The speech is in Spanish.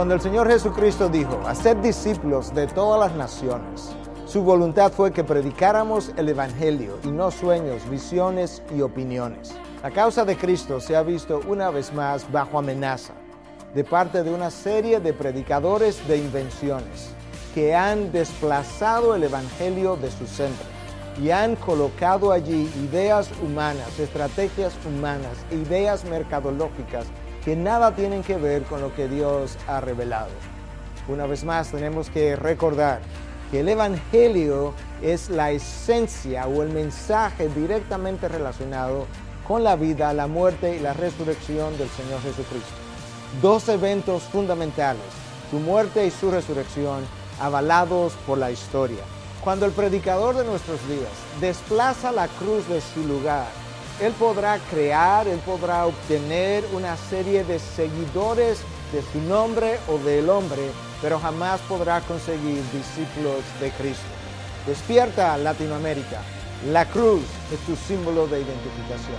Cuando el Señor Jesucristo dijo, haced discípulos de todas las naciones, su voluntad fue que predicáramos el Evangelio y no sueños, visiones y opiniones. La causa de Cristo se ha visto una vez más bajo amenaza de parte de una serie de predicadores de invenciones que han desplazado el Evangelio de su centro y han colocado allí ideas humanas, estrategias humanas, ideas mercadológicas que nada tienen que ver con lo que Dios ha revelado. Una vez más tenemos que recordar que el Evangelio es la esencia o el mensaje directamente relacionado con la vida, la muerte y la resurrección del Señor Jesucristo. Dos eventos fundamentales, su muerte y su resurrección, avalados por la historia. Cuando el predicador de nuestros días desplaza la cruz de su lugar él podrá crear, Él podrá obtener una serie de seguidores de su nombre o del hombre, pero jamás podrá conseguir discípulos de Cristo. Despierta Latinoamérica. La cruz es tu símbolo de identificación.